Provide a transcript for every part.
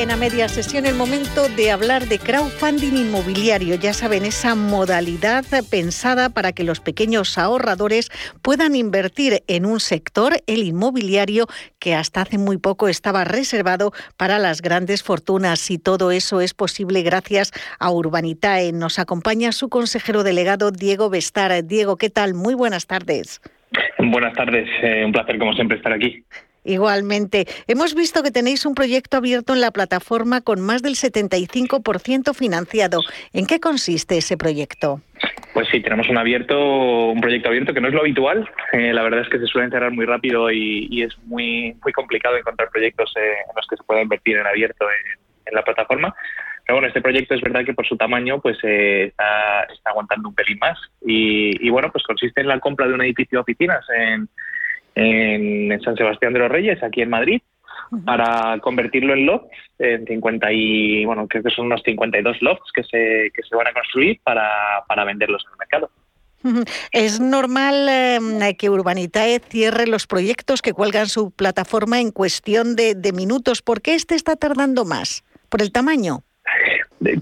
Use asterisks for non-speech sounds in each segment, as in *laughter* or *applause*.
En a media sesión el momento de hablar de crowdfunding inmobiliario. Ya saben, esa modalidad pensada para que los pequeños ahorradores puedan invertir en un sector, el inmobiliario, que hasta hace muy poco estaba reservado para las grandes fortunas. Y todo eso es posible gracias a Urbanitae. Nos acompaña su consejero delegado, Diego Bestar. Diego, ¿qué tal? Muy buenas tardes. Buenas tardes, eh, un placer como siempre estar aquí. Igualmente, hemos visto que tenéis un proyecto abierto en la plataforma con más del 75% financiado. ¿En qué consiste ese proyecto? Pues sí, tenemos un abierto, un proyecto abierto que no es lo habitual. Eh, la verdad es que se suele cerrar muy rápido y, es muy muy complicado encontrar proyectos eh, en los que se pueda invertir en abierto en, la plataforma. Pero bueno, este proyecto es verdad que por su tamaño pues eh, está, aguantando un pelín más. Y, y, bueno, pues consiste en la compra de un edificio de oficinas en en San Sebastián de los Reyes, aquí en Madrid, para convertirlo en lofts, en 50 y, bueno, creo que son unos 52 lofts que se, que se van a construir para, para venderlos en el mercado. ¿Es normal em, que Urbanitae cierre los proyectos que cuelgan su plataforma en cuestión de, de minutos? ¿Por qué este está tardando más? ¿Por el tamaño?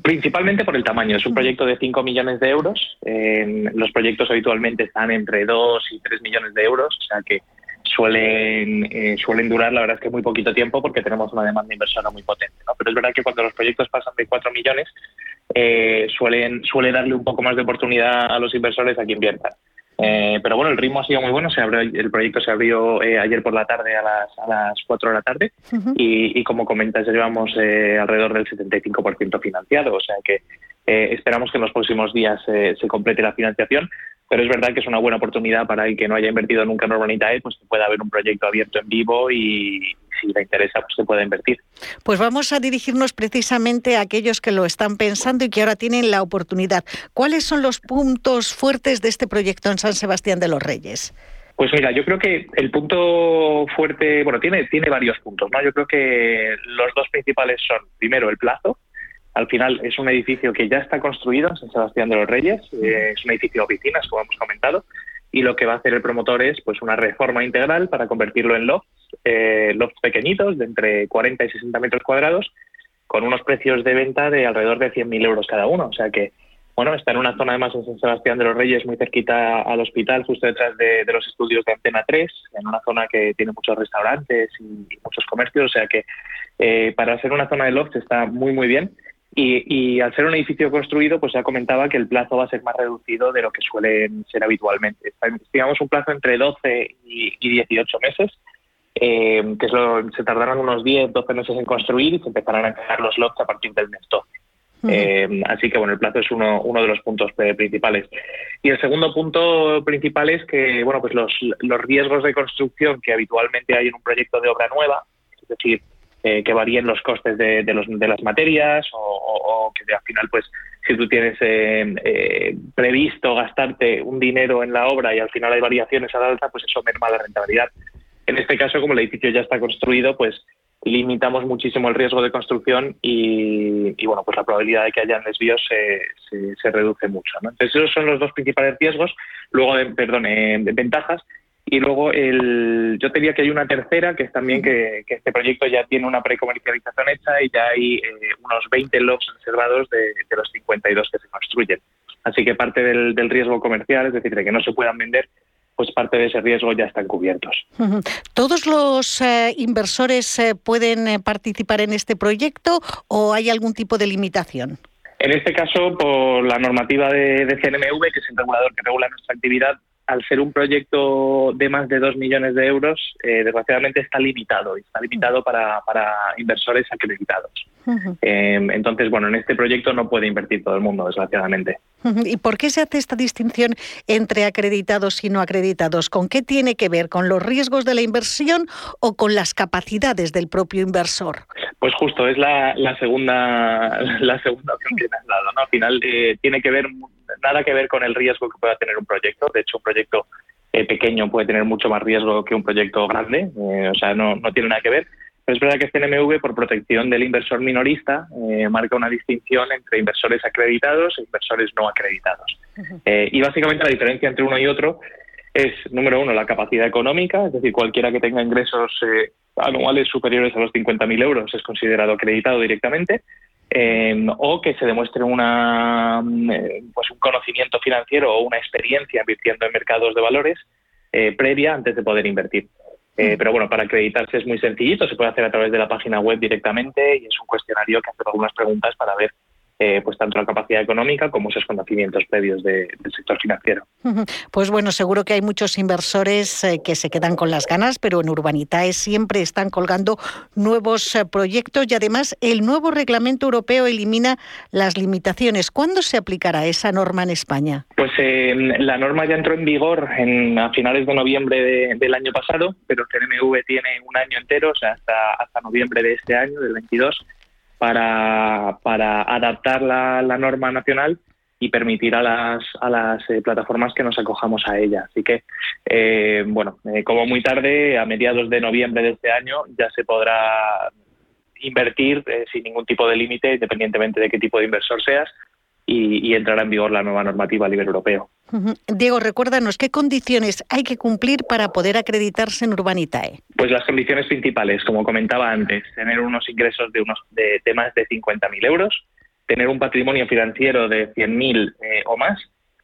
Principalmente por el tamaño. Es un proyecto de 5 millones de euros. los proyectos habitualmente están entre 2 y 3 millones de euros, o sea que suelen, eh, suelen durar, la verdad es que muy poquito tiempo porque tenemos una demanda inversora muy potente. ¿no? Pero es verdad que cuando los proyectos pasan de 4 millones, eh, suelen, suele darle un poco más de oportunidad a los inversores a que inviertan. Eh, pero bueno, el ritmo ha sido muy bueno. Se abrió, el proyecto se abrió eh, ayer por la tarde a las, a las 4 de la tarde y, y, como comentas, ya llevamos eh, alrededor del 75% financiado. O sea que esperamos que en los próximos días se complete la financiación pero es verdad que es una buena oportunidad para el que no haya invertido nunca en Urbanitae, pues que pueda haber un proyecto abierto en vivo y si le interesa, pues se pueda invertir. Pues vamos a dirigirnos precisamente a aquellos que lo están pensando y que ahora tienen la oportunidad. ¿Cuáles son los puntos fuertes de este proyecto en San Sebastián de los Reyes? Pues mira, yo creo que el punto fuerte, bueno, tiene, tiene varios puntos, ¿no? Yo creo que los dos principales son, primero, el plazo, al final es un edificio que ya está construido en San Sebastián de los Reyes, eh, es un edificio de oficinas, como hemos comentado, y lo que va a hacer el promotor es pues una reforma integral para convertirlo en lofts, eh, lofts pequeñitos de entre 40 y 60 metros cuadrados, con unos precios de venta de alrededor de 100.000 euros cada uno. O sea que, bueno, está en una zona además en San Sebastián de los Reyes, muy cerquita al hospital, justo detrás de, los estudios de Antena 3, en una zona que tiene muchos restaurantes y, muchos comercios. O sea que eh, para ser una zona de lofts está muy, muy bien. Y, al ser un edificio construido, pues ya comentaba que el plazo va a ser más reducido de lo que suelen ser habitualmente. Estimamos un plazo entre 12 y, 18 meses, eh, que es lo, se tardarán unos 10, 12 meses en construir y se empezarán a crear los lots a partir del mes 12. Eh, así que bueno, el plazo es uno, uno de los puntos principales. Y el segundo punto principal es que bueno, pues los, los riesgos de construcción que habitualmente hay en un proyecto de obra nueva, es decir, eh, que varíen los costes de, los, de las materias o, que al final, pues, si tú tienes eh, eh, previsto gastarte un dinero en la obra y al final hay variaciones a la alta, pues eso merma la rentabilidad. En este caso, como el edificio ya está construido, pues limitamos muchísimo el riesgo de construcción y, bueno, pues la probabilidad de que haya desvíos se, se, reduce mucho. Entonces, esos son los dos principales riesgos. Luego, perdón, ventajas. Y luego el, yo te diría que hay una tercera, que es también que, este proyecto ya tiene una precomercialización hecha y ya hay eh, unos 20 lots reservados de, los 52 que se construyen. Así que parte del, riesgo comercial, es decir, de que no se puedan vender, pues parte de ese riesgo ya están cubiertos. ¿Todos los eh, inversores eh, pueden participar en este proyecto o hay algún tipo de limitación? En este caso, por la normativa de, de CNMV, que es el regulador que regula nuestra actividad, al ser un proyecto de más de dos millones de euros, eh, desgraciadamente está limitado, está limitado para, para inversores acreditados. Em, entonces, bueno, en este proyecto no puede invertir todo el mundo, desgraciadamente. ¿Y por qué se hace esta distinción entre acreditados y no acreditados? ¿Con qué tiene que ver? ¿Con los riesgos de la inversión o con las capacidades del propio inversor? Pues justo, es la, segunda *laughs* la segunda opción que me has dado. ¿no? Al final eh, tiene que ver nada que ver con el riesgo que pueda tener un proyecto. De hecho, un proyecto pequeño puede tener mucho más riesgo que un proyecto grande, o sea, no, no tiene nada que ver. Pero es verdad que este NMV, por protección del inversor minorista, marca una distinción entre inversores acreditados e inversores no acreditados. y básicamente la diferencia entre uno y otro es, número uno, la capacidad económica, es decir, cualquiera que tenga ingresos eh, anuales superiores a los 50.000 euros es considerado acreditado directamente, eh, o que se demuestre una, mm, eh, pues un conocimiento financiero o una experiencia invirtiendo en mercados de valores previa antes de poder invertir. Mm. pero bueno, para acreditarse es muy sencillito, se puede hacer a través de la página web directamente y es un cuestionario que hace algunas preguntas para ver eh, pues tanto la capacidad económica como esos conocimientos previos del sector financiero. Pues bueno, seguro que hay muchos inversores eh, que se quedan con las ganas, pero en Urbanitae siempre están colgando nuevos eh, proyectos y además el nuevo reglamento europeo elimina las limitaciones. ¿Cuándo se aplicará esa norma en España? Pues la norma ya entró en vigor en, a finales de noviembre del año pasado, pero el CNMV tiene un año entero, o sea, hasta, hasta noviembre de este año, del 22 para, para adaptar la, norma nacional y permitir a las, a las eh, plataformas que nos acojamos a ella. Así que, eh, bueno, eh, como muy tarde, a mediados de noviembre de este año, ya se podrá invertir sin ningún tipo de límite, independientemente de qué tipo de inversor seas, y, entrará en vigor la nueva normativa a nivel europeo. Diego, recuérdanos, ¿qué condiciones hay que cumplir para poder acreditarse en Urbanitae? Pues las condiciones principales, como comentaba antes, tener unos ingresos de, unos, de, más de 50.000 euros, tener un patrimonio financiero de 100.000 eh, o más,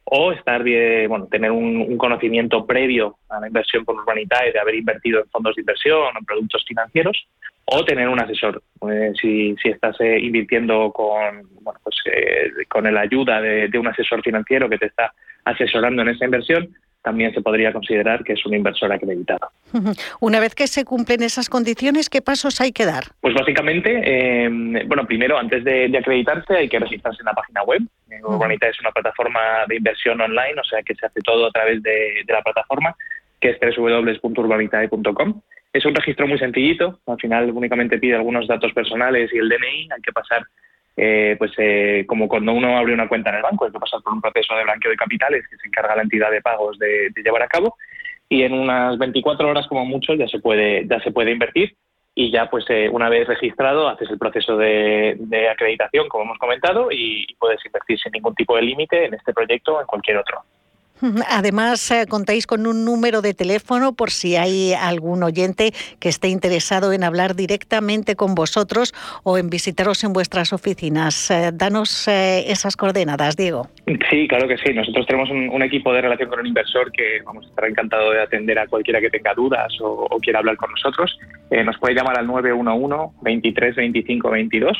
o estar bueno, tener un, conocimiento previo a la inversión por Urbanitae de haber invertido en fondos de inversión o en productos financieros, o tener un asesor. Eh, si, si, estás eh, invirtiendo con, bueno, pues, eh, con la ayuda de, un asesor financiero que te está asesorando en esa inversión, también se podría considerar que es un inversor acreditado. *laughs* Una vez que se cumplen esas condiciones, ¿qué pasos hay que dar? Pues básicamente, bueno, primero, antes de, acreditarse, hay que registrarse en la página web. Urbanita es una plataforma de inversión online, o sea que se hace todo a través de, de la plataforma, que es www.urbanitae.com. Es un registro muy sencillito, al final únicamente pide algunos datos personales y el DNI, hay que pasar, eh, pues eh, como cuando uno abre una cuenta en el banco, hay que pasar por un proceso de blanqueo de capitales que se encarga la entidad de pagos de, llevar a cabo y en unas 24 horas como mucho ya se puede, ya se puede invertir y ya pues eh, una vez registrado haces el proceso de, acreditación como hemos comentado y, y puedes invertir sin ningún tipo de límite en este proyecto o en cualquier otro. *laughs* Además, eh, contáis con un número de teléfono por si hay algún oyente que esté interesado en hablar directamente con vosotros o en visitaros en vuestras oficinas. Eh, danos eh, esas coordenadas, Diego. Sí, claro que sí. Nosotros tenemos un, equipo de relación con el inversor que vamos a estar encantado de atender a cualquiera que tenga dudas o, quiera hablar con nosotros. nos puede llamar al 911 23 25 22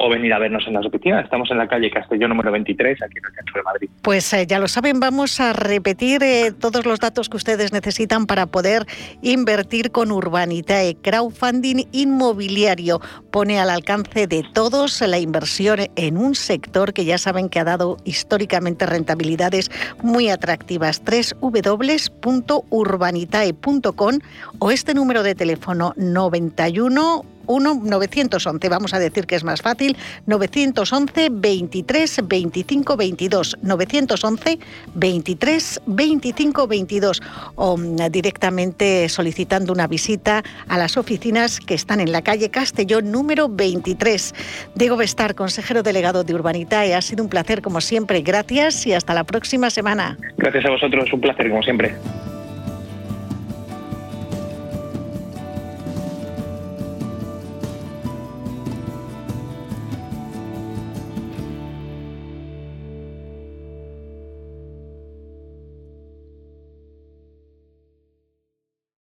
o venir a vernos en las oficinas. Estamos en la calle Castellón número 23, aquí en el centro de Madrid. Pues eh, ya lo saben, vamos a repetir eh, todos los datos que ustedes necesitan para poder invertir con Urbanitae. Crowdfunding inmobiliario pone al alcance de todos la inversión en un sector que ya saben que ha dado históricamente rentabilidades muy atractivas. www.urbanitae.com o este número de teléfono 91 1 911, vamos a decir que es más fácil, 911 23 25 22, 911 23 25 22 o mm, directamente solicitando una visita a las oficinas que están en la calle Castellón número 23. Diego Bestar, consejero delegado de Urbanitae, ha sido un placer como siempre, gracias y hasta la próxima semana. Gracias a vosotros, un placer como siempre.